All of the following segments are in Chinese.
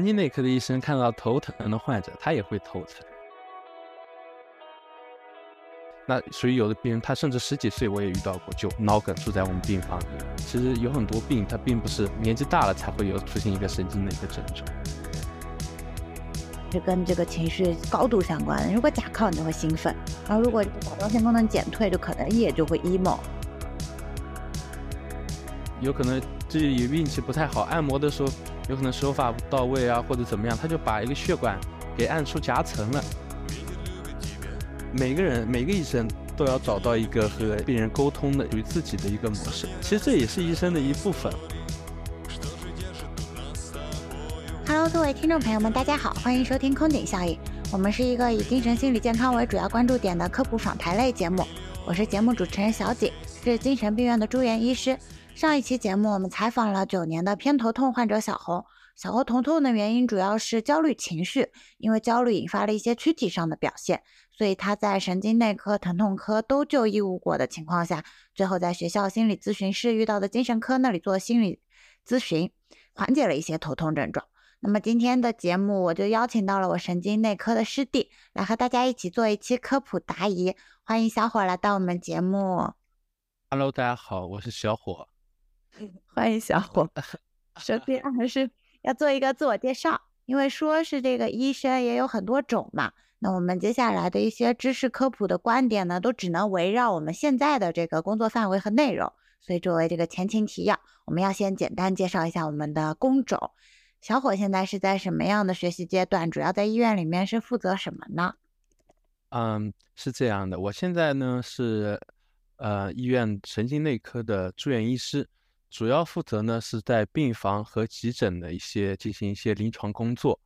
神经内科的医生看到头疼的患者，他也会头疼。那所以有的病人他甚至十几岁我也遇到过，就脑梗住在我们病房里。其实有很多病，它并不是年纪大了才会有出现一个神经的一个症状，是跟这个情绪高度相关的。如果甲亢，你就会兴奋；然后如果甲状腺功能减退，就可能也就会 emo。有可能自己运气不太好，按摩的时候有可能手法不到位啊，或者怎么样，他就把一个血管给按出夹层了。每个人每个医生都要找到一个和病人沟通的属于自己的一个模式，其实这也是医生的一部分。Hello，各位听众朋友们，大家好，欢迎收听空顶效应。我们是一个以精神心理健康为主要关注点的科普访谈类节目。我是节目主持人小景，是精神病院的住院医师。上一期节目我们采访了九年的偏头痛患者小红。小红头痛的原因主要是焦虑情绪，因为焦虑引发了一些躯体上的表现，所以他在神经内科、疼痛科都就医无果的情况下，最后在学校心理咨询室遇到的精神科那里做心理咨询，缓解了一些头痛症状。那么今天的节目，我就邀请到了我神经内科的师弟来和大家一起做一期科普答疑，欢迎小伙来到我们节目。Hello，大家好，我是小伙。欢迎小伙。首先还是。要做一个自我介绍，因为说是这个医生也有很多种嘛。那我们接下来的一些知识科普的观点呢，都只能围绕我们现在的这个工作范围和内容。所以作为这个前情提要，我们要先简单介绍一下我们的工种。小伙现在是在什么样的学习阶段？主要在医院里面是负责什么呢？嗯，是这样的，我现在呢是呃医院神经内科的住院医师。主要负责呢是在病房和急诊的一些进行一些临床工作，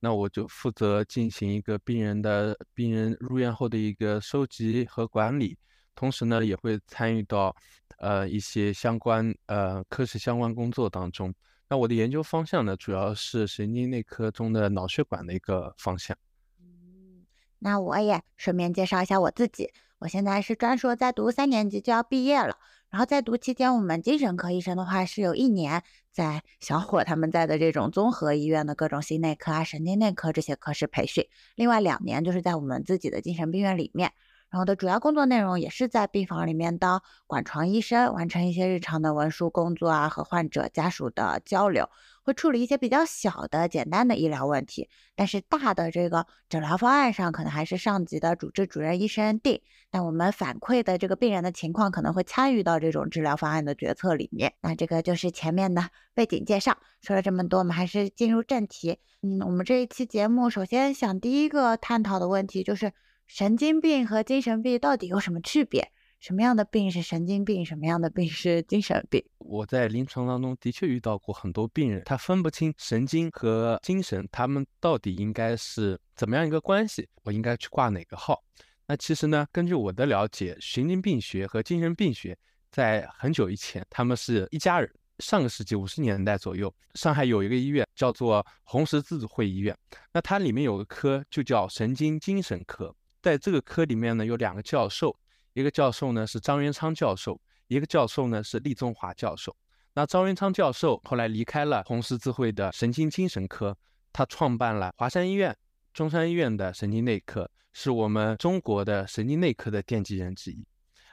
那我就负责进行一个病人的病人入院后的一个收集和管理，同时呢也会参与到呃一些相关呃科室相关工作当中。那我的研究方向呢主要是神经内科中的脑血管的一个方向。嗯，那我也顺便介绍一下我自己，我现在是专硕在读三年级就要毕业了。然后在读期间，我们精神科医生的话是有一年在小伙他们在的这种综合医院的各种心内科啊、神经内科这些科室培训，另外两年就是在我们自己的精神病院里面。然后的主要工作内容也是在病房里面当管床医生，完成一些日常的文书工作啊，和患者家属的交流，会处理一些比较小的简单的医疗问题。但是大的这个诊疗方案上，可能还是上级的主治主任医生定。那我们反馈的这个病人的情况，可能会参与到这种治疗方案的决策里面。那这个就是前面的 背景介绍。说了这么多，我们还是进入正题。嗯，我们这一期节目首先想第一个探讨的问题就是。神经病和精神病到底有什么区别？什么样的病是神经病？什么样的病是精神病？我在临床当中的确遇到过很多病人，他分不清神经和精神，他们到底应该是怎么样一个关系？我应该去挂哪个号？那其实呢，根据我的了解，神经病学和精神病学在很久以前他们是一家人。上个世纪五十年代左右，上海有一个医院叫做红十字会医院，那它里面有个科就叫神经精神科。在这个科里面呢，有两个教授，一个教授呢是张元昌教授，一个教授呢是厉宗华教授。那张元昌教授后来离开了红十字会的神经精神科，他创办了华山医院、中山医院的神经内科，是我们中国的神经内科的奠基人之一。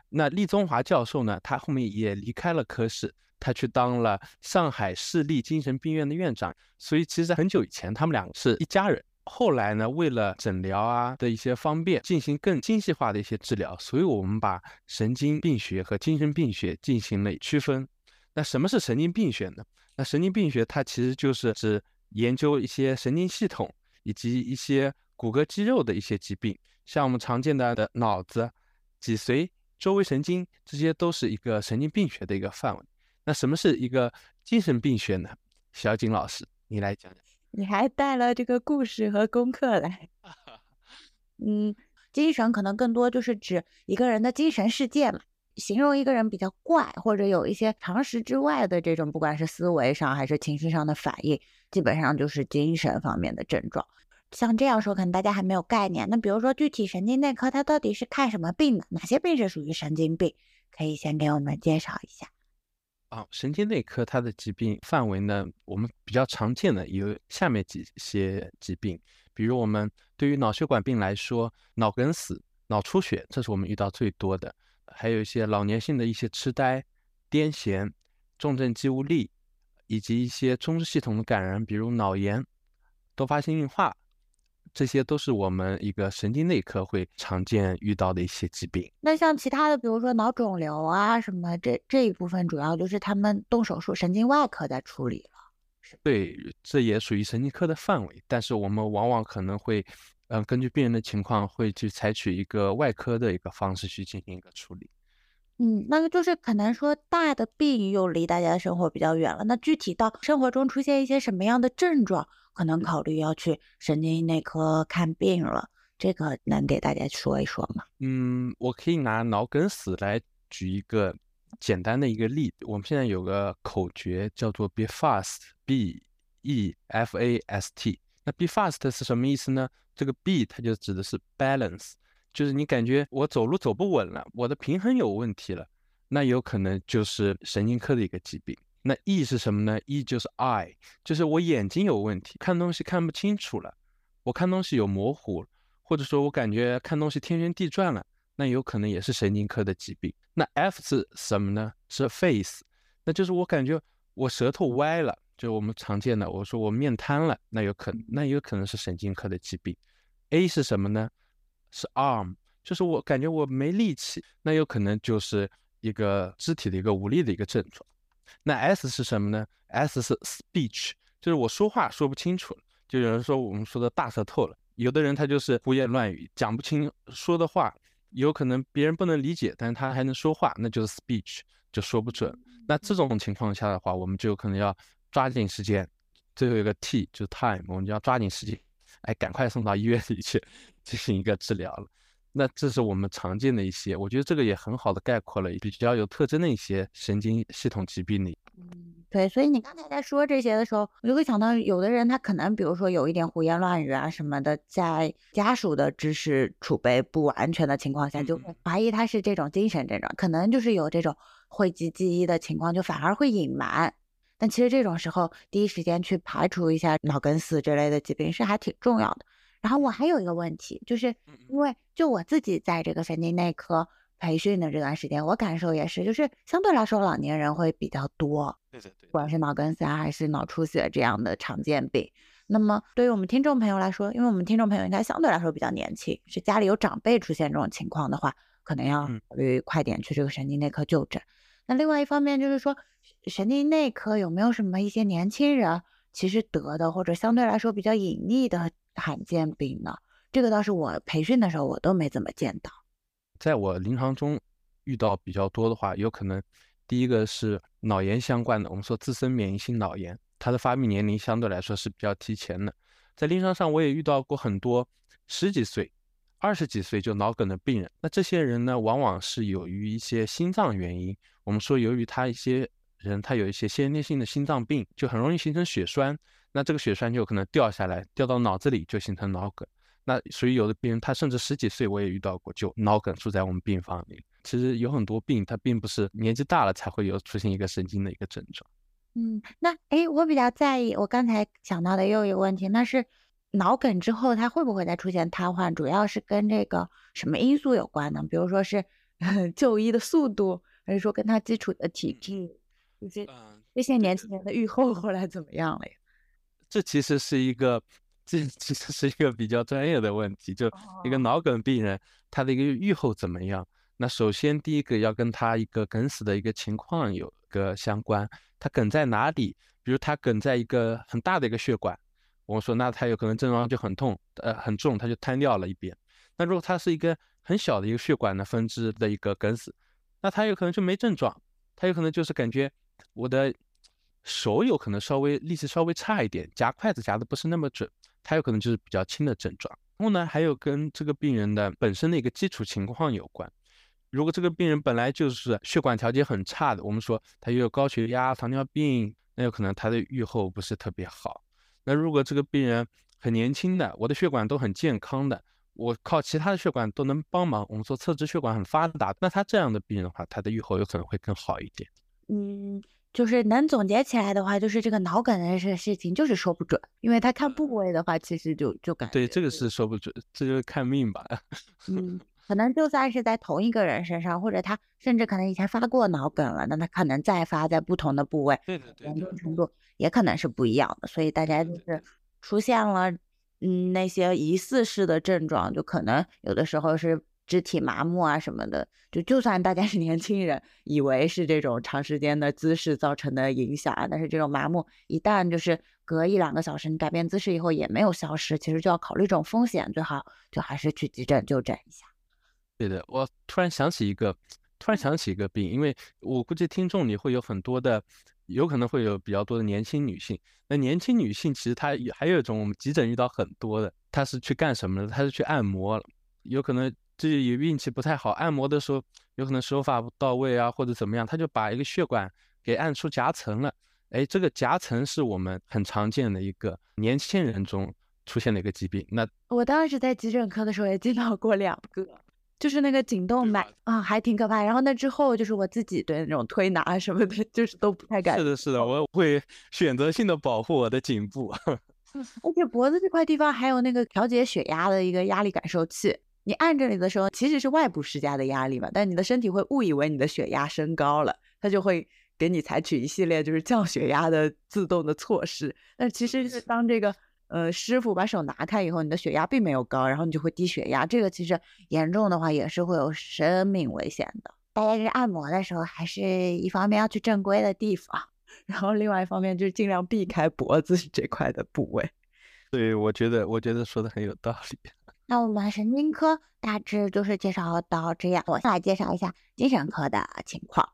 那厉宗华教授呢，他后面也离开了科室，他去当了上海市立精神病院的院长。所以其实很久以前，他们两个是一家人。后来呢，为了诊疗啊的一些方便，进行更精细化的一些治疗，所以我们把神经病学和精神病学进行了区分。那什么是神经病学呢？那神经病学它其实就是指研究一些神经系统以及一些骨骼肌肉的一些疾病，像我们常见的的脑子、脊髓、周围神经，这些都是一个神经病学的一个范围。那什么是一个精神病学呢？小景老师，你来讲讲。你还带了这个故事和功课来，嗯，精神可能更多就是指一个人的精神世界嘛，形容一个人比较怪或者有一些常识之外的这种，不管是思维上还是情绪上的反应，基本上就是精神方面的症状。像这样说，可能大家还没有概念。那比如说，具体神经内科它到底是看什么病的？哪些病是属于神经病？可以先给我们介绍一下。啊，神经内科它的疾病范围呢，我们比较常见的有下面几些疾病，比如我们对于脑血管病来说，脑梗死、脑出血，这是我们遇到最多的，还有一些老年性的一些痴呆、癫痫、重症肌无力，以及一些中枢系统的感染，比如脑炎、多发性硬化。这些都是我们一个神经内科会常见遇到的一些疾病。那像其他的，比如说脑肿瘤啊什么，这这一部分主要就是他们动手术，神经外科在处理了。对，这也属于神经科的范围，但是我们往往可能会，嗯，根据病人的情况，会去采取一个外科的一个方式去进行一个处理。嗯，那个就是可能说大的病又离大家的生活比较远了，那具体到生活中出现一些什么样的症状？可能考虑要去神经内科看病了，这个能给大家说一说吗？嗯，我可以拿脑梗死来举一个简单的一个例。我们现在有个口诀叫做 “be fast”，b e f a s t。那 “be fast” 是什么意思呢？这个 “be” 它就指的是 balance，就是你感觉我走路走不稳了，我的平衡有问题了，那有可能就是神经科的一个疾病。那 E 是什么呢？E 就是 eye，就是我眼睛有问题，看东西看不清楚了，我看东西有模糊，或者说我感觉看东西天旋地转了，那有可能也是神经科的疾病。那 F 是什么呢？是 face，那就是我感觉我舌头歪了，就是我们常见的，我说我面瘫了，那有可能，那有可能是神经科的疾病。A 是什么呢？是 arm，就是我感觉我没力气，那有可能就是一个肢体的一个无力的一个症状。那 S 是什么呢？S 是 speech，就是我说话说不清楚了。就有人说我们说的大舌头了，有的人他就是胡言乱语，讲不清说的话，有可能别人不能理解，但是他还能说话，那就是 speech，就说不准。那这种情况下的话，我们就可能要抓紧时间。最后一个 T 就是 time，我们就要抓紧时间，哎，赶快送到医院里去进行一个治疗了。那这是我们常见的一些，我觉得这个也很好的概括了比较有特征的一些神经系统疾病里。嗯，对，所以你刚才在说这些的时候，我就会想到，有的人他可能，比如说有一点胡言乱语啊什么的，在家属的知识储备不完全的情况下，就会怀疑他是这种精神症状，可能就是有这种讳疾忌医的情况，就反而会隐瞒。但其实这种时候，第一时间去排除一下脑梗死这类的疾病是还挺重要的。然后我还有一个问题，就是因为就我自己在这个神经内科培训的这段时间，我感受也是，就是相对来说老年人会比较多，对对对，不管是脑梗死啊还是脑出血这样的常见病。那么对于我们听众朋友来说，因为我们听众朋友应该相对来说比较年轻，是家里有长辈出现这种情况的话，可能要考虑快点去这个神经内科就诊。那另外一方面就是说，神经内科有没有什么一些年轻人其实得的或者相对来说比较隐匿的？罕见病呢？这个倒是我培训的时候我都没怎么见到。在我临床中遇到比较多的话，有可能第一个是脑炎相关的，我们说自身免疫性脑炎，它的发病年龄相对来说是比较提前的。在临床上我也遇到过很多十几岁、二十几岁就脑梗的病人，那这些人呢，往往是由于一些心脏原因，我们说由于他一些人他有一些先天性的心脏病，就很容易形成血栓。那这个血栓就有可能掉下来，掉到脑子里就形成脑梗。那所以有的病人他甚至十几岁我也遇到过，就脑梗住在我们病房里。其实有很多病，它并不是年纪大了才会有出现一个神经的一个症状。嗯，那哎，我比较在意，我刚才想到的又一个问题，那是脑梗之后它会不会再出现瘫痪？主要是跟这个什么因素有关呢？比如说是 就医的速度，还是说跟他基础的体质？这这些年轻人的预后后来怎么样了呀？这其实是一个，这其实是一个比较专业的问题。就一个脑梗病人，他的一个预后怎么样？那首先第一个要跟他一个梗死的一个情况有个相关。他梗在哪里？比如他梗在一个很大的一个血管，我们说那他有可能症状就很痛，呃，很重，他就瘫掉了一边。那如果他是一个很小的一个血管的分支的一个梗死，那他有可能就没症状，他有可能就是感觉我的。手有可能稍微力气稍微差一点，夹筷子夹的不是那么准，它有可能就是比较轻的症状。然后呢，还有跟这个病人的本身的一个基础情况有关。如果这个病人本来就是血管调节很差的，我们说他又有高血压、糖尿病，那有可能他的预后不是特别好。那如果这个病人很年轻的，我的血管都很健康的，我靠其他的血管都能帮忙，我们说侧支血管很发达，那他这样的病人的话，他的预后有可能会更好一点。嗯。就是能总结起来的话，就是这个脑梗的事事情就是说不准，因为他看部位的话，其实就就感觉对这个是说不准，这就是看命吧。嗯，可能就算是在同一个人身上，或者他甚至可能以前发过脑梗了，那他可能再发在不同的部位，对的对严，重程度也可能是不一样的。所以大家就是出现了嗯那些疑似式的症状，就可能有的时候是肢体麻木啊什么的。就就算大家是年轻人，以为是这种长时间的姿势造成的影响啊，但是这种麻木一旦就是隔一两个小时你改变姿势以后也没有消失，其实就要考虑这种风险，最好就还是去急诊就诊一下。对的。我突然想起一个，突然想起一个病，因为我估计听众里会有很多的，有可能会有比较多的年轻女性。那年轻女性其实她还有一种我们急诊遇到很多的，她是去干什么呢？她是去按摩，有可能这也运气不太好，按摩的时候有可能手法不到位啊，或者怎么样，他就把一个血管给按出夹层了。哎，这个夹层是我们很常见的一个年轻人中出现的一个疾病。那我当时在急诊科的时候也见到过两个，就是那个颈动脉啊，还挺可怕。然后那之后就是我自己对那种推拿什么的，就是都不太敢。是的，是的，我会选择性的保护我的颈部。而且脖子这块地方还有那个调节血压的一个压力感受器，你按这里的时候其实是外部施加的压力嘛，但你的身体会误以为你的血压升高了，它就会给你采取一系列就是降血压的自动的措施。但其实是当这个呃师傅把手拿开以后，你的血压并没有高，然后你就会低血压，这个其实严重的话也是会有生命危险的。大家就是按摩的时候，还是一方面要去正规的地方。然后另外一方面就是尽量避开脖子 这块的部位。对，我觉得我觉得说的很有道理。那我们神经科大致就是介绍到这样，我先来介绍一下精神科的情况。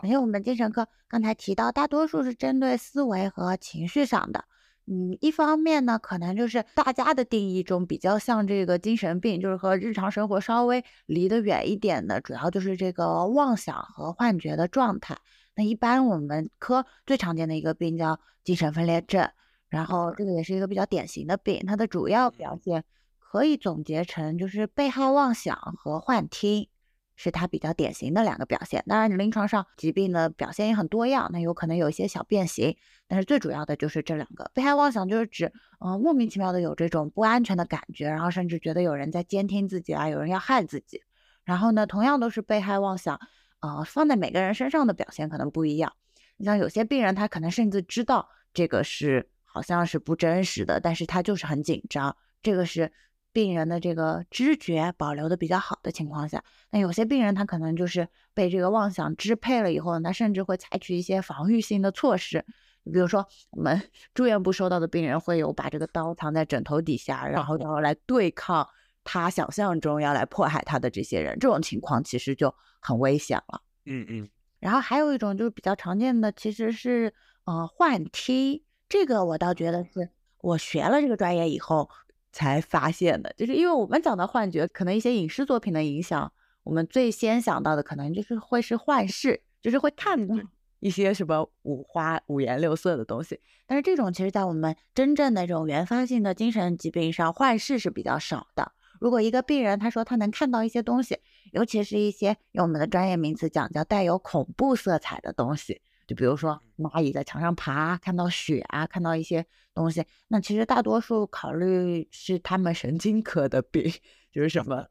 首先我们精神科刚才提到，大多数是针对思维和情绪上的。嗯，一方面呢，可能就是大家的定义中比较像这个精神病，就是和日常生活稍微离得远一点的，主要就是这个妄想和幻觉的状态。那一般我们科最常见的一个病叫精神分裂症，然后这个也是一个比较典型的病，它的主要表现可以总结成就是被害妄想和幻听，是它比较典型的两个表现。当然，临床上疾病的表现也很多样，那有可能有一些小变形，但是最主要的就是这两个。被害妄想就是指，嗯、莫名其妙的有这种不安全的感觉，然后甚至觉得有人在监听自己啊，有人要害自己。然后呢，同样都是被害妄想。呃，放在每个人身上的表现可能不一样。你像有些病人，他可能甚至知道这个是好像是不真实的，但是他就是很紧张。这个是病人的这个知觉保留的比较好的情况下。那有些病人他可能就是被这个妄想支配了以后，他甚至会采取一些防御性的措施。比如说，我们 住院部收到的病人会有把这个刀藏在枕头底下，然后然后来对抗他想象中要来迫害他的这些人。这种情况其实就很危险了。嗯嗯，然后还有一种就是比较常见的，其实是呃幻听，这个我倒觉得是我学了这个专业以后才发现的，就是因为我们讲到幻觉，可能一些影视作品的影响，我们最先想到的可能就是会是幻视，就是会看到 一些什么五花五颜六色的东西。但是这种其实在我们真正的这种原发性的精神疾病上，幻视是比较少的。如果一个病人他说他能看到一些东西，尤其是一些用我们的专业名词讲叫带有恐怖色彩的东西，就比如说蚂蚁在墙上爬，看到血啊，看到一些东西，那其实大多数考虑是他们神经科的病，就是什么，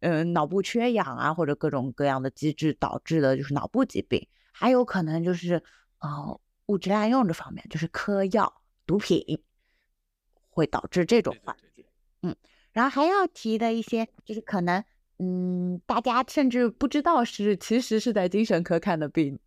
嗯，脑部缺氧啊，或者各种各样的机制导致的，就是脑部疾病，还有可能就是呃物质滥用这方面，就是嗑药、毒品会导致这种幻觉，嗯。然后还要提的一些，就是可能，嗯，大家甚至不知道是其实是在精神科看的病，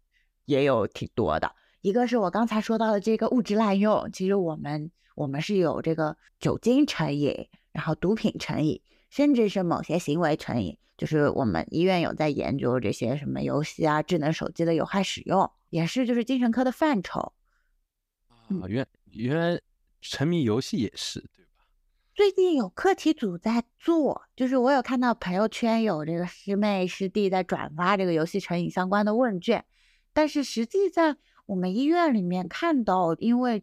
也有挺多的。一个是我刚才说到的这个物质滥用，其实我们我们是有这个酒精成瘾，然后毒品成瘾，甚至是某些行为成瘾，就是我们医院有在研究这些什么游戏啊、智能手机的有害使用，也是就是精神科的范畴。啊，原原来沉迷游戏也是对吧？最近有课题组在做，就是我有看到朋友圈有这个师妹师弟在转发这个游戏成瘾相关的问卷，但是实际在我们医院里面看到，因为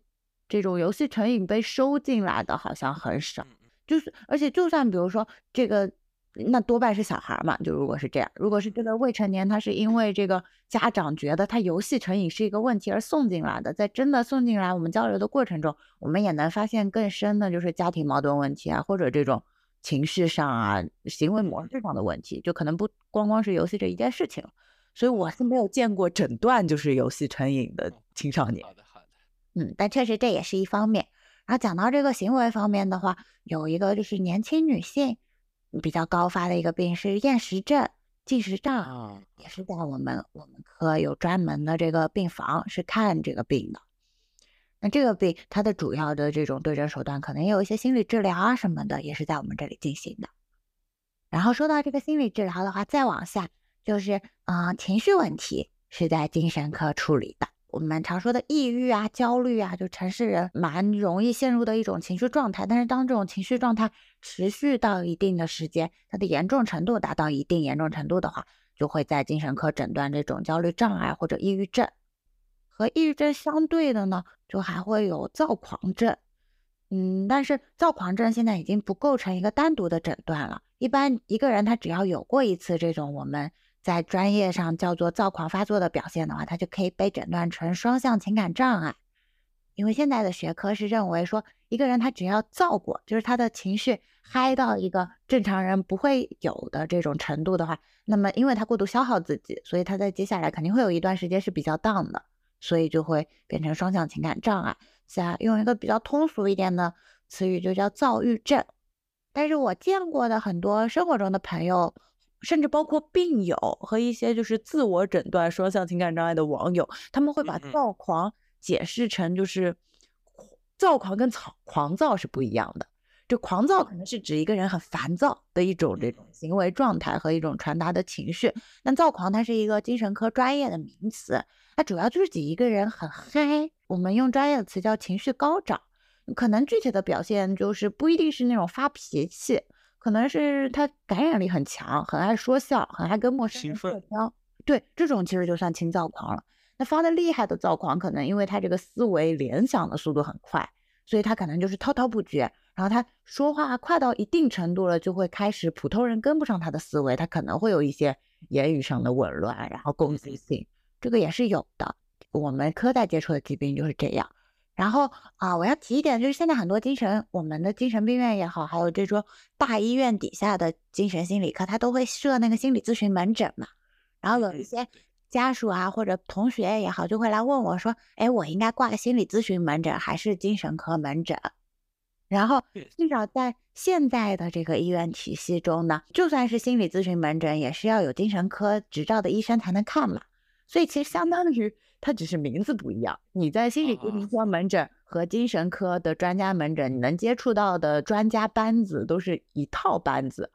这种游戏成瘾被收进来的好像很少，就是而且就算比如说这个那多半是小孩嘛。就如果是这样，如果是这个未成年，他是因为这个家长觉得他游戏成瘾是一个问题而送进来的，在真的送进来我们交流的过程中，我们也能发现更深的就是家庭矛盾问题啊，或者这种情绪上啊、行为模式上的问题，就可能不光光是游戏这一件事情。所以我是没有见过诊断就是游戏成瘾的青少年。好的，好的。嗯，但确实这也是一方面。然后讲到这个行为方面的话，有一个就是年轻女性比较高发的一个病是厌食症、进食障啊，也是在我们我们科有专门的这个病房是看这个病的。那这个病它的主要的这种对症手段，可能也有一些心理治疗啊什么的，也是在我们这里进行的。然后说到这个心理治疗的话，再往下就是啊，情绪问题是在精神科处理的。我们常说的抑郁啊、焦虑啊，就城市人蛮容易陷入的一种情绪状态。但是当这种情绪状态持续到一定的时间，它的严重程度达到一定严重程度的话，就会在精神科诊断这种焦虑障碍或者抑郁症。和抑郁症相对的呢，就还会有躁狂症。嗯，但是躁狂症现在已经不构成一个单独的诊断了。一般一个人他只要有过一次这种我们。在专业上叫做躁狂发作的表现的话，它就可以被诊断成双向情感障碍。因为现在的学科是认为说，一个人他只要躁过，就是他的情绪嗨到一个正常人不会有的这种程度的话，那么因为他过度消耗自己，所以他在接下来肯定会有一段时间是比较 down 的，所以就会变成双向情感障碍。再用一个比较通俗一点的词语，就叫躁郁症。但是我见过的很多生活中的朋友。甚至包括病友和一些就是自我诊断双向情感障碍的网友，他们会把躁狂解释成就是躁狂跟狂狂躁是不一样的。就狂躁可能是指一个人很烦躁的一种这种行为状态和一种传达的情绪，但躁狂它是一个精神科专业的名词，它主要就是指一个人很嗨，我们用专业的词叫情绪高涨，可能具体的表现就是不一定是那种发脾气。可能是他感染力很强，很爱说笑，很爱跟陌生人社交。对，这种其实就算轻躁狂了。那发的厉害的躁狂，可能因为他这个思维联想的速度很快，所以他可能就是滔滔不绝。然后他说话快到一定程度了，就会开始普通人跟不上他的思维，他可能会有一些言语上的紊乱，然后攻击性，这个也是有的。我们科大接触的疾病就是这样。然后啊，我要提一点，就是现在很多精神，我们的精神病院也好，还有这种大医院底下的精神心理科，它都会设那个心理咨询门诊嘛。然后有一些家属啊或者同学也好，就会来问我说：“哎，我应该挂心理咨询门诊还是精神科门诊？”然后至少在现在的这个医院体系中呢，就算是心理咨询门诊，也是要有精神科执照的医生才能看嘛。所以其实相当于。它只是名字不一样。你在心理咨询科门诊和精神科的专家门诊，你能接触到的专家班子都是一套班子。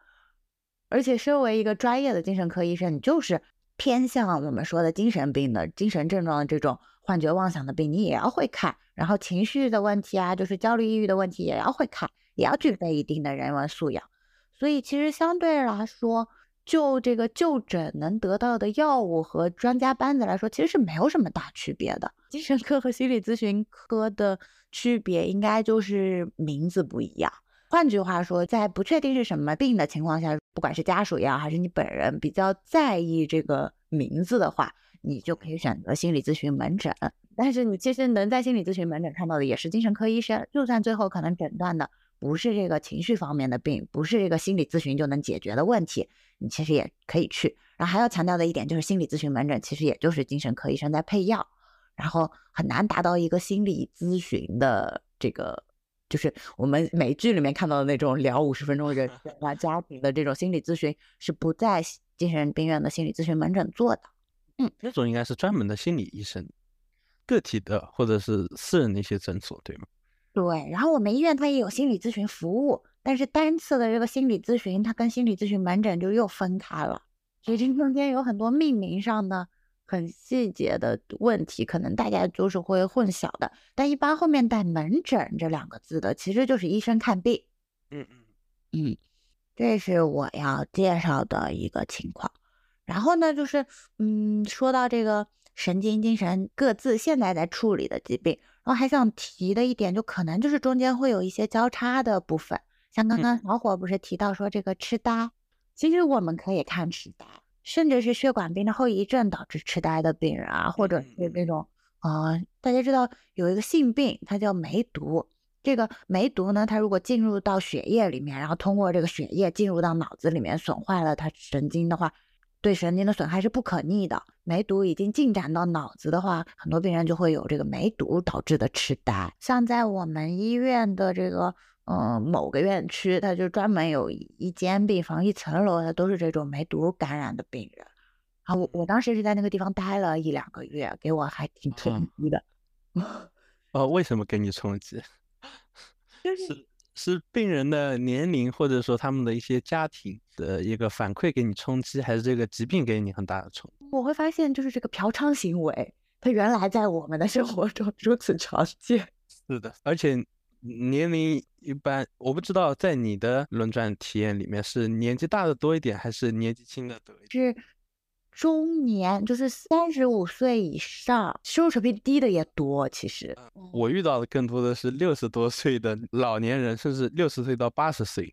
而且，身为一个专业的精神科医生，你就是偏向我们说的精神病的精神症状的这种幻觉妄想的病，你也要会看。然后情绪的问题啊，就是焦虑、抑郁的问题，也要会看，也要具备一定的人文素养。所以，其实相对来说。就这个就诊能得到的药物和专家班子来说，其实是没有什么大区别的。精神科和心理咨询科的区别，应该就是名字不一样。换句话说，在不确定是什么病的情况下，不管是家属也好，还是你本人比较在意这个名字的话，你就可以选择心理咨询门诊。但是你其实能在心理咨询门诊看到的也是精神科医生，就算最后可能诊断的不是这个情绪方面的病，不是这个心理咨询就能解决的问题。你其实也可以去，然后还要强调的一点就是，心理咨询门诊其实也就是精神科医生在配药，然后很难达到一个心理咨询的这个，就是我们 美剧里面看到的那种聊五十分钟人生啊、家庭的这种心理咨询，是不在精神病院的心理咨询门诊做的。嗯，那种应该是专门的心理医生，个体的或者是私人的一些诊所，对吗？对，然后我们医院它也有心理咨询服务。但是单次的这个心理咨询，它跟心理咨询门诊就又分开了，所以这中间有很多命名上的很细节的问题，可能大家就是会混淆的。但一般后面带“门诊”这两个字的，其实就是医生看病。嗯嗯嗯，这是我要介绍的一个情况。然后呢，就是嗯，说到这个神经、精神各自现在在处理的疾病，然后还想提的一点，就可能就是中间会有一些交叉的部分。像刚刚小伙不是提到说这个痴呆，其实我们可以看痴呆，甚至是血管病的后遗症导致痴呆的病人啊，或者是那种啊，大家知道有一个性病，它叫梅毒。这个梅毒呢，它如果进入到血液里面，然后通过这个血液进入到脑子里面，损坏了它神经的话。对神经的损害是不可逆的。梅毒已经进展到脑子的话，很多病人就会有这个梅毒导致的痴呆。像在我们医院的这个嗯某个院区，它就专门有一间病房，一层楼的都是这种梅毒感染的病人。啊，我我当时是在那个地方待了一两个月，给我还挺冲击的。哦，为什么给你冲击？就是。是病人的年龄，或者说他们的一些家庭的一个反馈给你冲击，还是这个疾病给你很大的冲击？我会发现，就是这个嫖娼行为，它原来在我们的生活中如此常见。是的，而且年龄一般，我不知道在你的轮转体验里面是年纪大的多一点，还是年纪轻的多一点？是。中年就是三十五岁以上，收入水平低的也多。其实我遇到的更多的是六十多岁的老年人，甚至六十岁到八十岁，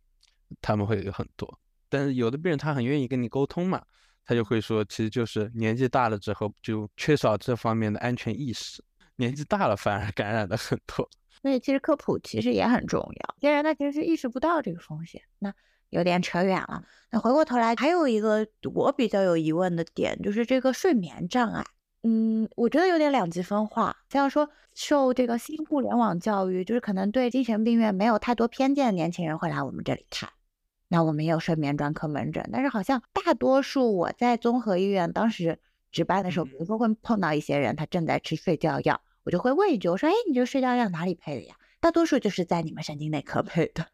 他们会有很多。但是有的病人他很愿意跟你沟通嘛，他就会说，其实就是年纪大了之后就缺少这方面的安全意识，年纪大了反而感染的很多。所以其实科普其实也很重要，有些人他其实是意识不到这个风险。那。有点扯远了。那回过头来，还有一个我比较有疑问的点，就是这个睡眠障碍。嗯，我觉得有点两极分化。像说受这个新互联网教育，就是可能对精神病院没有太多偏见的年轻人会来我们这里看。那我们也有睡眠专科门诊，但是好像大多数我在综合医院当时值班的时候，比如说会碰到一些人，他正在吃睡觉药，我就会问一句，我说：“哎，你这睡觉药哪里配的呀？”大多数就是在你们神经内科配的。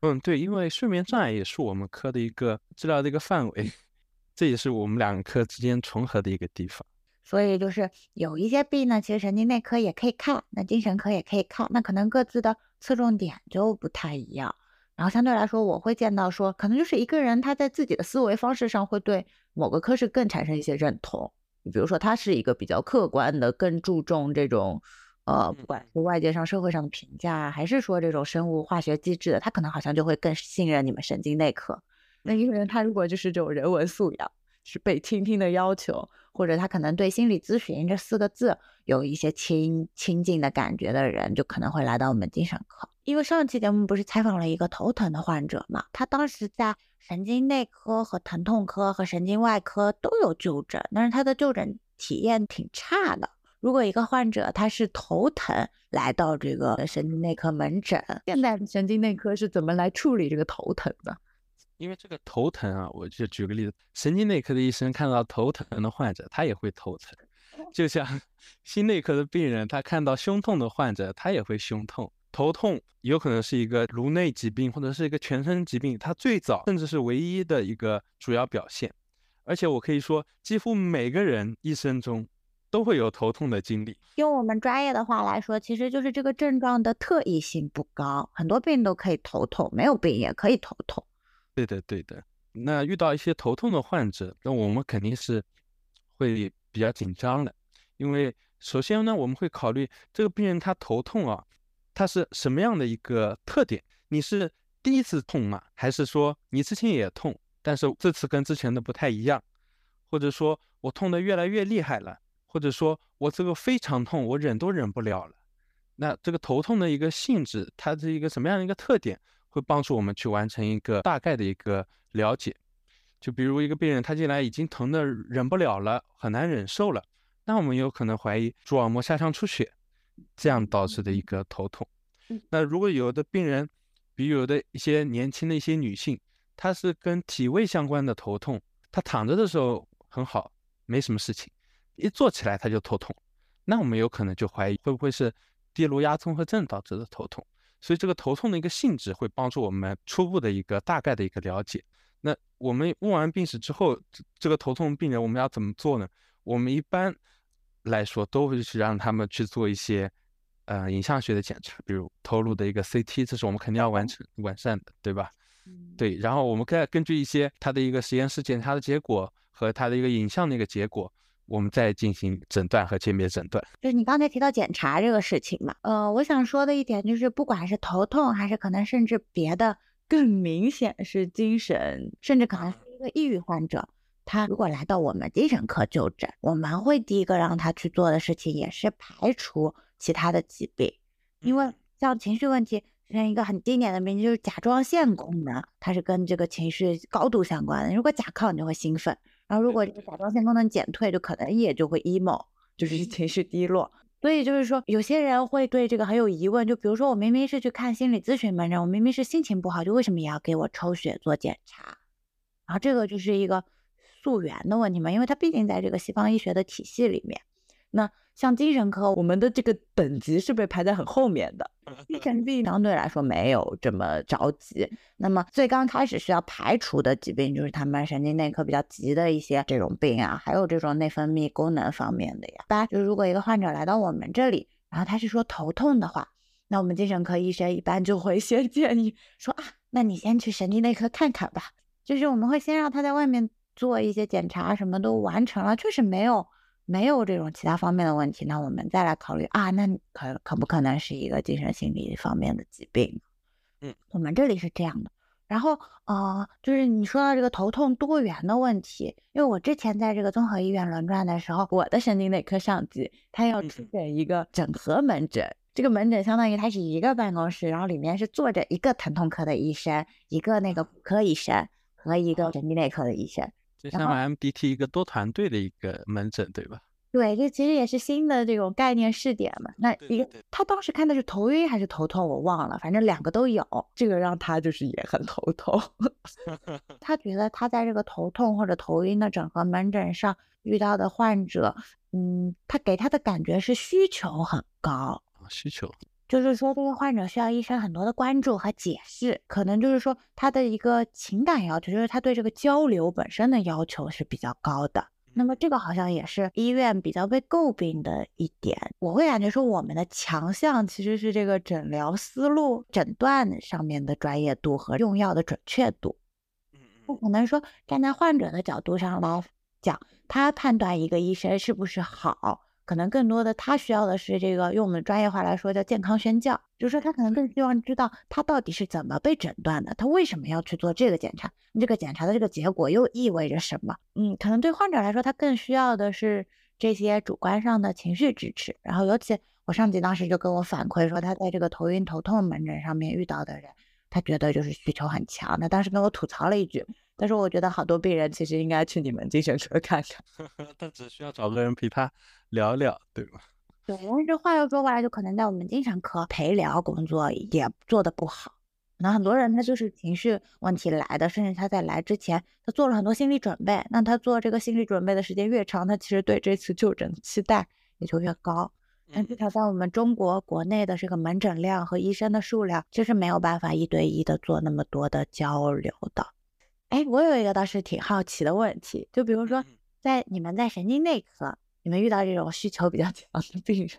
嗯，对，因为睡眠障碍也是我们科的一个治疗的一个范围，这也是我们两个科之间重合的一个地方。所以就是有一些病呢，其实神经内科也可以看，那精神科也可以看，那可能各自的侧重点就不太一样。然后相对来说，我会见到说，可能就是一个人他在自己的思维方式上会对某个科室更产生一些认同。你比如说，他是一个比较客观的，更注重这种。呃，不管是外界上、社会上的评价，还是说这种生物化学机制的，他可能好像就会更信任你们神经内科。那一个人他如果就是这种人文素养，是被倾听的要求，或者他可能对心理咨询这四个字有一些亲亲近的感觉的人，就可能会来到我们精神科。因为上期节目不是采访了一个头疼的患者嘛，他当时在神经内科和疼痛科和神经外科都有就诊，但是他的就诊体验挺差的。如果一个患者他是头疼来到这个神经内科门诊，现在的神经内科是怎么来处理这个头疼的？因为这个头疼啊，我就举个例子，神经内科的医生看到头疼的患者，他也会头疼；就像 心内科的病人，他看到胸痛的患者，他也会胸痛。头痛有可能是一个颅内疾病，或者是一个全身疾病，它最早甚至是唯一的一个主要表现。而且我可以说，几乎每个人一生中。都会有头痛的经历。用我们专业的话来说，其实就是这个症状的特异性不高，很多病都可以头痛，没有病也可以头痛。对的，对的。那遇到一些头痛的患者，那我们肯定是会比较紧张的，因为首先呢，我们会考虑这个病人他头痛啊，他是什么样的一个特点？你是第一次痛吗？还是说你之前也痛，但是这次跟之前的不太一样？或者说我痛的越来越厉害了？或者说我这个非常痛，我忍都忍不了了。那这个头痛的一个性质，它是一个什么样的一个特点，会帮助我们去完成一个大概的一个了解。就比如一个病人他进来已经疼的忍不了了，很难忍受了，那我们有可能怀疑蛛网膜下腔出血，这样导致的一个头痛。那如果有的病人，比如有的一些年轻的一些女性，她是跟体位相关的头痛，她躺着的时候很好，没什么事情。一坐起来他就头痛，那我们有可能就怀疑会不会是低颅压综合症导致的头痛。所以这个头痛的一个性质会帮助我们初步的一个大概的一个了解。那我们问完病史之后，这个头痛病人我们要怎么做呢？我们一般来说都会去让他们去做一些呃影像学的检查，比如头颅的一个 CT，这是我们肯定要完成完善的，对吧？对。然后我们再根据一些他的一个实验室检查的结果和他的一个影像的一个结果。我们再进行诊断和鉴别诊断。就是你刚才提到检查这个事情嘛，呃，我想说的一点就是，不管是头痛，还是可能甚至别的更明显是精神，甚至可能是一个抑郁患者，他如果来到我们精神科就诊，我们会第一个让他去做的事情也是排除其他的疾病，因为像情绪问题，像一个很经典的病就是甲状腺功能，它是跟这个情绪高度相关的。如果甲亢，你就会兴奋；然后如果这个甲状腺功能减退，就可能也就会 emo，就是情绪低落。所以就是说，有些人会对这个很有疑问，就比如说我明明是去看心理咨询门诊，我明明是心情不好，就为什么也要给我抽血做检查？然后这个就是一个溯源的问题嘛，因为它毕竟在这个西方医学的体系里面，那像精神科，我们的这个等级是被排在很后面的，精 神病相对来说没有这么着急。那么最刚开始需要排除的疾病，就是他们神经内科比较急的一些这种病啊，还有这种内分泌功能方面的呀。一般就是如果一个患者来到我们这里，然后他是说头痛的话，那我们精神科医生一般就会先 建议说啊，那你先去神经内科看看吧。就是我们会先让他在外面做一些检查，什么都完成了，确实没有没有这种其他方面的问题，那我们再来考虑啊，那可可不可能是一个精神心理方面的疾病？嗯，我们这里是这样的。然后呃，就是你说到这个头痛多元的问题，因为我之前在这个综合医院轮转的时候，我的神经内科上级他要出诊一个整合门诊，这个门诊相当于它是一个办公室，然后里面是坐着一个疼痛科的医生，一个那个骨科医生。和一个神经内科的医生，就像 MDT 一个多团队的一个门诊，对吧？对，这其实也是新的这种概念试点嘛。那一个他当时看的是头晕还是头痛，我忘了，反正两个都有。这个让他就是也很头痛，他觉得他在这个头痛或者头晕的整合门诊上遇到的患者，嗯，他给他的感觉是需求很高需求。就是说，这个患者需要医生很多的关注和解释，可能就是说他的一个情感要求，就是他对这个交流本身的要求是比较高的。那么这个好像也是医院比较被诟病的一点。我会感觉说，我们的强项其实是这个诊疗思路、诊断上面的专业度和用药的准确度。不可能说站在患者的角度上来讲，他判断一个医生是不是好。可能更多的他需要的是这个，用我们专业话来说叫健康宣教，就是说他可能更希望知道他到底是怎么被诊断的，他为什么要去做这个检查，这个检查的这个结果又意味着什么？嗯，可能对患者来说，他更需要的是这些主观上的情绪支持。然后，尤其我上级当时就跟我反馈说，他在这个头晕头痛门诊上面遇到的人，他觉得就是需求很强。他当时跟我吐槽了一句。但是我觉得好多病人其实应该去你们精神科看看，他只需要找个人陪他聊聊，对吗？对，但是话又说回来，就可能在我们精神科陪聊工作也做得不好。那很多人他就是情绪问题来的，甚至他在来之前他做了很多心理准备。那他做这个心理准备的时间越长，他其实对这次就诊的期待也就越高。但至少在我们中国国内的这个门诊量和医生的数量，就是没有办法一对一的做那么多的交流的。哎，我有一个倒是挺好奇的问题，就比如说，在你们在神经内科，你们遇到这种需求比较强的病人，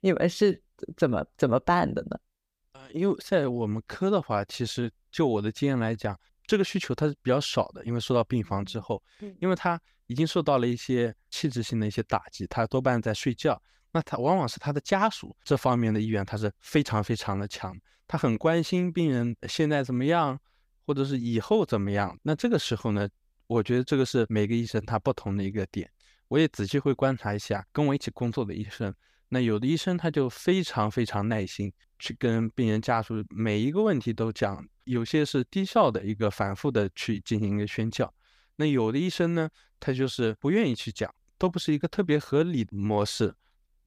你们是怎么怎么办的呢？呃，因为在我们科的话，其实就我的经验来讲，这个需求它是比较少的，因为收到病房之后，因为他已经受到了一些器质性的一些打击，他多半在睡觉，那他往往是他的家属这方面的意愿，他是非常非常的强，他很关心病人现在怎么样。或者是以后怎么样？那这个时候呢？我觉得这个是每个医生他不同的一个点。我也仔细会观察一下跟我一起工作的医生。那有的医生他就非常非常耐心，去跟病人家属每一个问题都讲。有些是低效的一个反复的去进行一个宣教。那有的医生呢，他就是不愿意去讲，都不是一个特别合理的模式。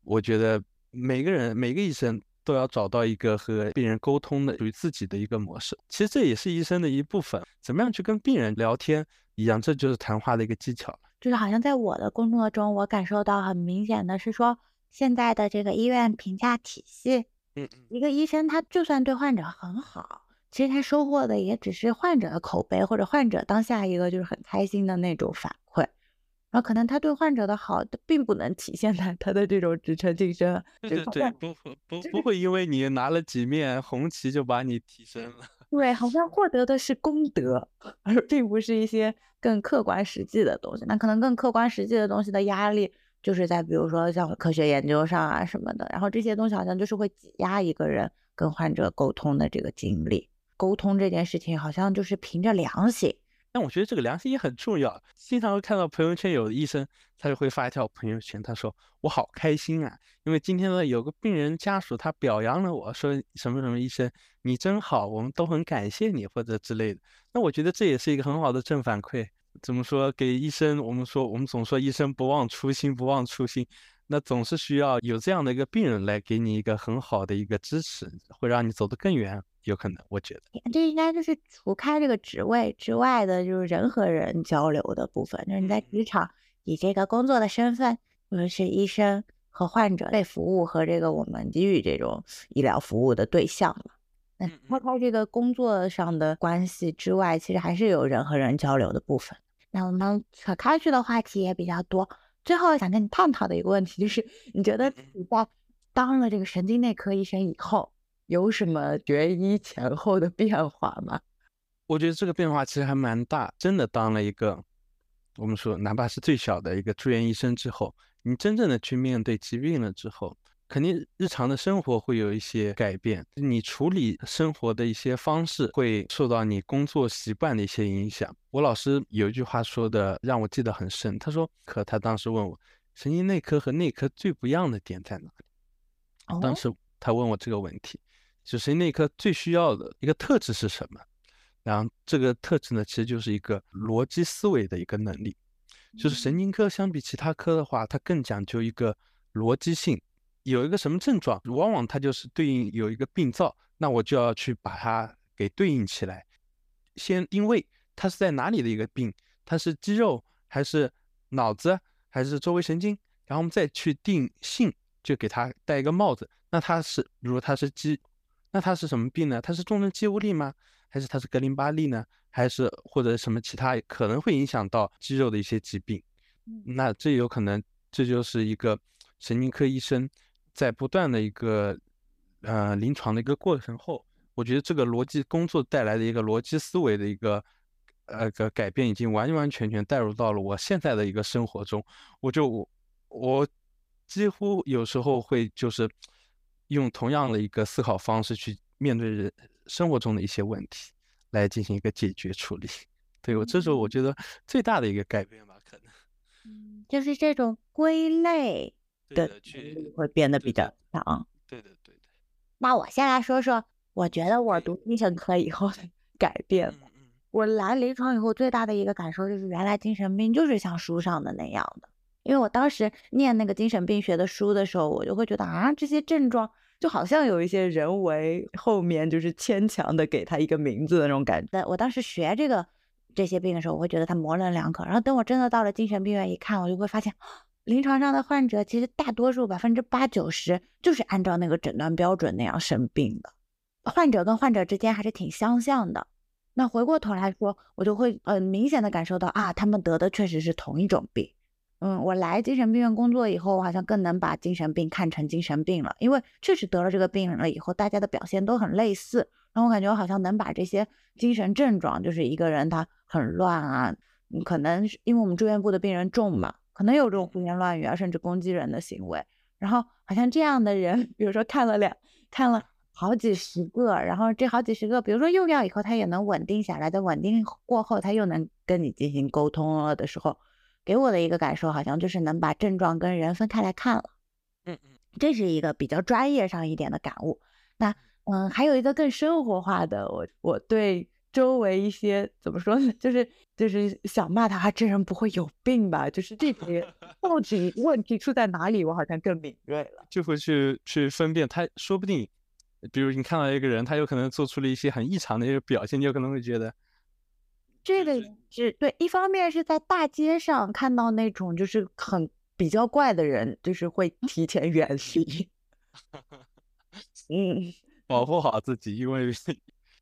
我觉得每个人每个医生。都要找到一个和病人沟通的属于自己的一个模式。其实这也是医生的一部分，怎么样去跟病人聊天一样，这就是谈话的一个技巧。就是好像在我的工作中，我感受到很明显的是说，现在的这个医院评价体系，嗯，一个医生他就算对患者很好，其实他收获的也只是患者的口碑或者患者当下一个就是很开心的那种反馈。然后可能他对患者的好，并不能体现在他的这种职称晋升。对对对，不不不会因为你拿了几面红旗就把你提升了。对，好像获得的是功德，而并不是一些更客观实际的东西。那可能更客观实际的东西的压力，就是在比如说像科学研究上啊什么的。然后这些东西好像就是会挤压一个人跟患者沟通的这个精力。沟通这件事情好像就是凭着良心。但我觉得这个良心也很重要。经常会看到朋友圈有的医生，他就会发一条朋友圈，他说我好开心啊，因为今天呢有个病人家属他表扬了我说什么什么医生你真好，我们都很感谢你或者之类的。那我觉得这也是一个很好的正反馈。怎么说？给医生，我们说我们总说医生不忘初心，不忘初心。那总是需要有这样的一个病人来给你一个很好的一个支持，会让你走得更远。有可能，我觉得这应该就是除开这个职位之外的，就是人和人交流的部分。就是你在职场以这个工作的身份，无论是医生和患者类服务和这个我们给予这种医疗服务的对象嘛。那抛开这个工作上的关系之外，其实还是有人和人交流的部分。那我们可开去的话题也比较多。最后想跟你探讨的一个问题就是，你觉得你在当了这个神经内科医生以后，有什么决医前后的变化吗？我觉得这个变化其实还蛮大。真的当了一个，我们说哪怕是最小的一个住院医生之后，你真正的去面对疾病了之后。肯定日常的生活会有一些改变，你处理生活的一些方式会受到你工作习惯的一些影响。我老师有一句话说的让我记得很深，他说：“可他当时问我，神经内科和内科最不一样的点在哪里？”当时他问我这个问题，就神经内科最需要的一个特质是什么？然后这个特质呢，其实就是一个逻辑思维的一个能力。就是神经科相比其他科的话，它更讲究一个逻辑性。有一个什么症状，往往它就是对应有一个病灶，那我就要去把它给对应起来，先定位它是在哪里的一个病，它是肌肉还是脑子还是周围神经，然后我们再去定性，就给它戴一个帽子。那它是，比如它是肌，那它是什么病呢？它是重症肌无力吗？还是它是格林巴利呢？还是或者什么其他可能会影响到肌肉的一些疾病？那这有可能，这就是一个神经科医生。在不断的一个呃临床的一个过程后，我觉得这个逻辑工作带来的一个逻辑思维的一个呃个改变，已经完完全全带入到了我现在的一个生活中。我就我我几乎有时候会就是用同样的一个思考方式去面对人生活中的一些问题，来进行一个解决处理。对我这是我觉得最大的一个改变吧，可能。嗯，就是这种归类。的去会变得比较强。对的，对的。那我先来说说，我觉得我读精神科以后的 改变。我来临床以后最大的一个感受就是，原来精神病就是像书上的那样的。因为我当时念那个精神病学的书的时候，我就会觉得啊，这些症状就好像有一些人为后面就是牵强的给他一个名字的那种感觉。我当时学这个这些病的时候，我会觉得他模棱两可。然后等我真的到了精神病院一看，我就会发现。临床上的患者其实大多数百分之八九十就是按照那个诊断标准那样生病的，患者跟患者之间还是挺相像的。那回过头来说，我就会很明显的感受到啊，他们得的确实是同一种病。嗯，我来精神病院工作以后，我好像更能把精神病看成精神病了，因为确实得了这个病了以后，大家的表现都很类似。然后我感觉我好像能把这些精神症状，就是一个人他很乱啊，可能因为我们住院部的病人重嘛。可能有这种胡言乱语啊，甚至攻击人的行为。然后好像这样的人，比如说看了两看了好几十个，然后这好几十个，比如说用药以后，他也能稳定下来，在稳定过后，他又能跟你进行沟通了的时候，给我的一个感受，好像就是能把症状跟人分开来看了。嗯嗯，这是一个比较专业上一点的感悟。那嗯，还有一个更生活化的，我我对。周围一些怎么说呢？就是就是想骂他，这人不会有病吧？就是这些 到底问题出在哪里？我好像更敏锐了，就会去去分辨他。说不定，比如你看到一个人，他有可能做出了一些很异常的一个表现，你有可能会觉得这个是对。一方面是在大街上看到那种就是很比较怪的人，就是会提前远离，嗯，保护好自己，因为。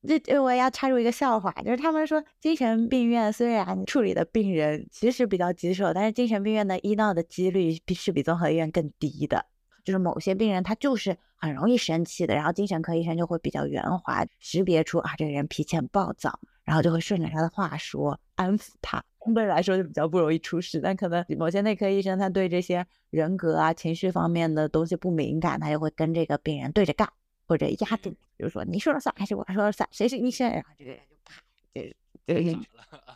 这这我要插入一个笑话，就是他们说精神病院虽然处理的病人其实比较棘手，但是精神病院的医闹的几率比是比综合医院更低的。就是某些病人他就是很容易生气的，然后精神科医生就会比较圆滑，识别出啊这个人脾气很暴躁，然后就会顺着他的话说安抚他，相对来说就比较不容易出事。但可能某些内科医生他对这些人格啊情绪方面的东西不敏感，他就会跟这个病人对着干。或者压住，比如说你说了算还是我说了算，谁是医生？然后这个人就啪，就对，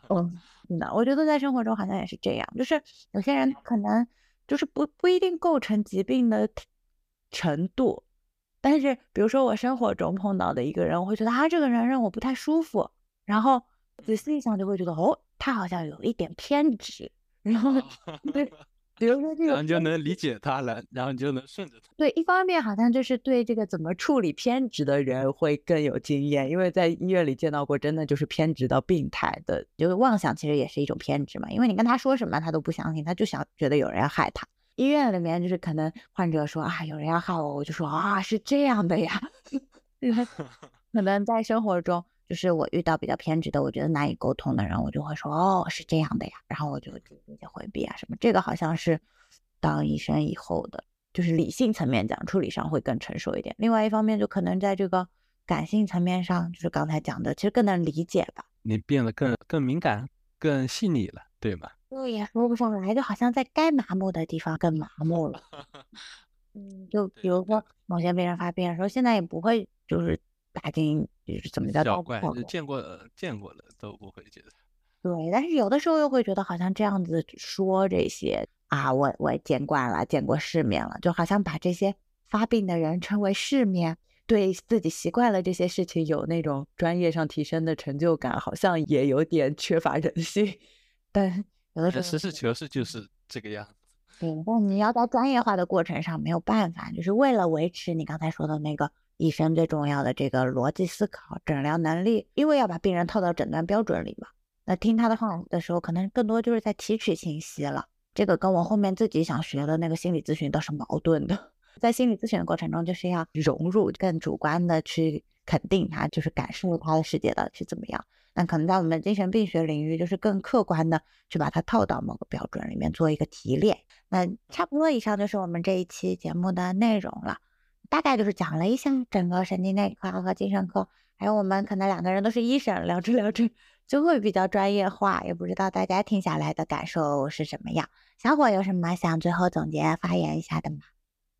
嗯，那，我觉得在生活中好像也是这样，就是有些人可能就是不不一定构成疾病的程度，但是比如说我生活中碰到的一个人，我会觉得他这个人让我不太舒服，然后仔细一想就会觉得哦，他好像有一点偏执，然后对。比如说这个，然后就能理解他了，然后你就能顺着他。对，一方面好像就是对这个怎么处理偏执的人会更有经验，因为在医院里见到过真的就是偏执到病态的，就是妄想其实也是一种偏执嘛。因为你跟他说什么他都不相信，他就想觉得有人要害他。医院里面就是可能患者说啊有人要害我，我就说啊是这样的呀。可能在生活中。就是我遇到比较偏执的，我觉得难以沟通的人，我就会说哦是这样的呀，然后我就进行回避啊什么。这个好像是当医生以后的，就是理性层面讲处理上会更成熟一点。另外一方面，就可能在这个感性层面上，就是刚才讲的，其实更能理解吧。你变得更更敏感、更细腻了，对吗？对也说不上来，就好像在该麻木的地方更麻木了。嗯，就比如说某些病人发病的时候，现在也不会就是。打是怎么叫小怪，见过见过了都不会觉得。对，但是有的时候又会觉得好像这样子说这些啊，我我见惯了，见过世面了，就好像把这些发病的人称为世面，对自己习惯了这些事情有那种专业上提升的成就感，好像也有点缺乏人性。但有的时候实事求是就是这个样子。对，但你要在专业化的过程上没有办法，就是为了维持你刚才说的那个。医生最重要的这个逻辑思考、诊疗能力，因为要把病人套到诊断标准里嘛。那听他的话的时候，可能更多就是在提取信息了。这个跟我后面自己想学的那个心理咨询都是矛盾的。在心理咨询的过程中，就是要融入，更主观的去肯定他，就是感受他的世界到底是怎么样。那可能在我们精神病学领域，就是更客观的去把它套到某个标准里面做一个提炼。那差不多以上就是我们这一期节目的内容了。大概就是讲了一下整个神经内科和精神科，还有我们可能两个人都是医生，聊着聊着就会比较专业化，也不知道大家听下来的感受是什么样。小伙有什么想最后总结发言一下的吗？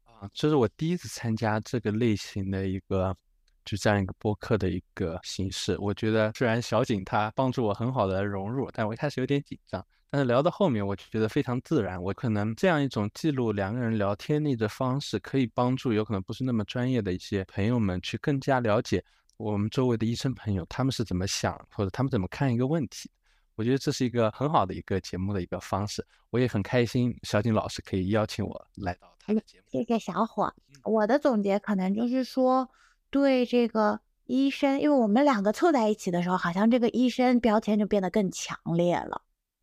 啊，这是我第一次参加这个类型的一个就这样一个播客的一个形式，我觉得虽然小景他帮助我很好的融入，但我一开始有点紧张。但是聊到后面，我就觉得非常自然。我可能这样一种记录两个人聊天的方式，可以帮助有可能不是那么专业的一些朋友们去更加了解我们周围的医生朋友他们是怎么想，或者他们怎么看一个问题。我觉得这是一个很好的一个节目的一个方式。我也很开心，小景老师可以邀请我来到他的节目。谢谢小伙。我的总结可能就是说，对这个医生，因为我们两个凑在一起的时候，好像这个医生标签就变得更强烈了。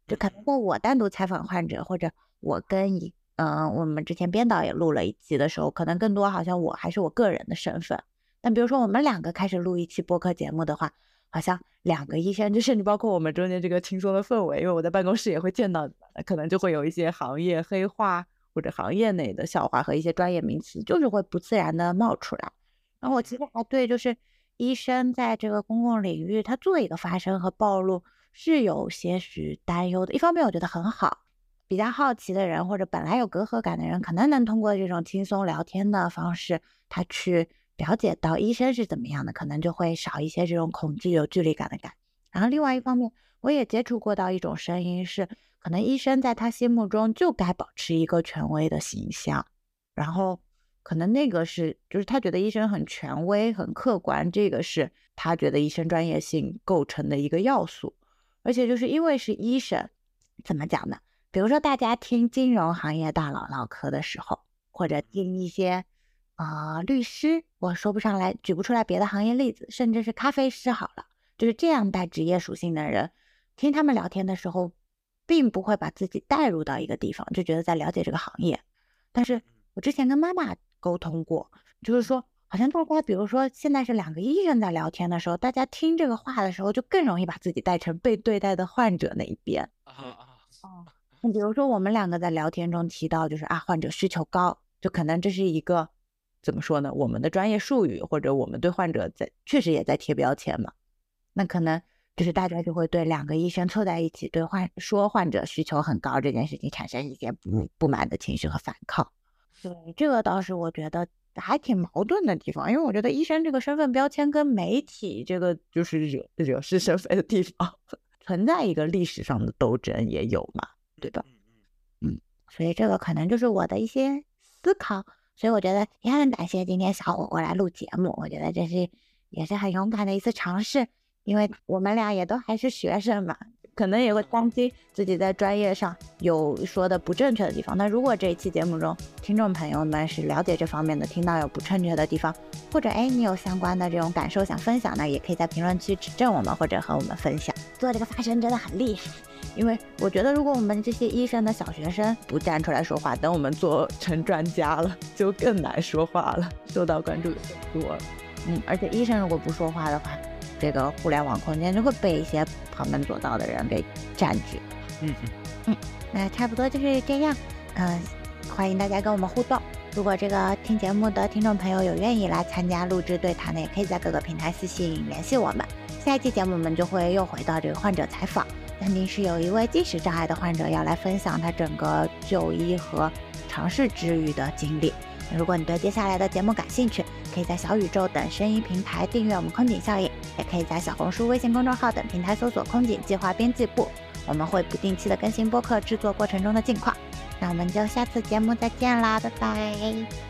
就可能在我单独采访患者，或者我跟一嗯，我们之前编导也录了一期的时候，可能更多好像我还是我个人的身份。但比如说我们两个开始录一期播客节目的话，好像两个医生，就甚至包括我们中间这个轻松的氛围，因为我在办公室也会见到，可能就会有一些行业黑话或者行业内的笑话和一些专业名词，就是会不自然的冒出来。然后我其实还对，就是医生在这个公共领域他做一个发声和暴露。是有些许担忧的。一方面，我觉得很好，比较好奇的人或者本来有隔阂感的人，可能能通过这种轻松聊天的方式，他去了解到医生是怎么样的，可能就会少一些这种恐惧、有距离感的感。然后，另外一方面，我也接触过到一种声音，是可能医生在他心目中就该保持一个权威的形象，然后可能那个是，就是他觉得医生很权威、很客观，这个是他觉得医生专业性构成的一个要素。而且就是因为是医生，怎么讲呢？比如说大家听金融行业大佬唠嗑的时候，或者听一些啊律师，我说不上来，举不出来别的行业例子，甚至是咖啡师好了，就是这样带职业属性的人，听他们聊天的时候，并不会把自己带入到一个地方，就觉得在了解这个行业。但是我之前跟妈妈沟通过，就是说。好像大家，比如说现在是两个医生在聊天的时候，大家听这个话的时候，就更容易把自己带成被对待的患者那一边。啊啊哦，你比如说我们两个在聊天中提到，就是啊，患者需求高，就可能这是一个怎么说呢？我们的专业术语，或者我们对患者在确实也在贴标签嘛。那可能就是大家就会对两个医生凑在一起，对患说患者需求很高这件事情产生一些不不满的情绪和反抗。对，这个倒是我觉得。还挺矛盾的地方，因为我觉得医生这个身份标签跟媒体这个就是惹惹是生非的地方，存在一个历史上的斗争也有嘛，对吧？嗯，所以这个可能就是我的一些思考，所以我觉得也很感谢今天小伙过来录节目，我觉得这是也是很勇敢的一次尝试，因为我们俩也都还是学生嘛。可能也会担心自己在专业上有说的不正确的地方。那如果这一期节目中听众朋友们是了解这方面的，听到有不正确的地方，或者哎你有相关的这种感受想分享呢，也可以在评论区指正我们，或者和我们分享。做这个发声真的很厉害，因为我觉得如果我们这些医生的小学生不站出来说话，等我们做成专家了，就更难说话了，受到关注更多了。嗯，而且医生如果不说话的话。这个互联网空间就会被一些旁门左道的人给占据。嗯嗯嗯，那差不多就是这样。嗯，欢迎大家跟我们互动。如果这个听节目的听众朋友有愿意来参加录制对谈的，也可以在各个平台私信联系我们。下一期节目我们就会又回到这个患者采访，肯定是有一位进食障碍的患者要来分享他整个就医和尝试治愈的经历。如果你对接下来的节目感兴趣，可以在小宇宙等声音平台订阅我们空警效应，也可以在小红书、微信公众号等平台搜索“空警计划编辑部”，我们会不定期的更新播客制作过程中的近况。那我们就下次节目再见啦，拜拜。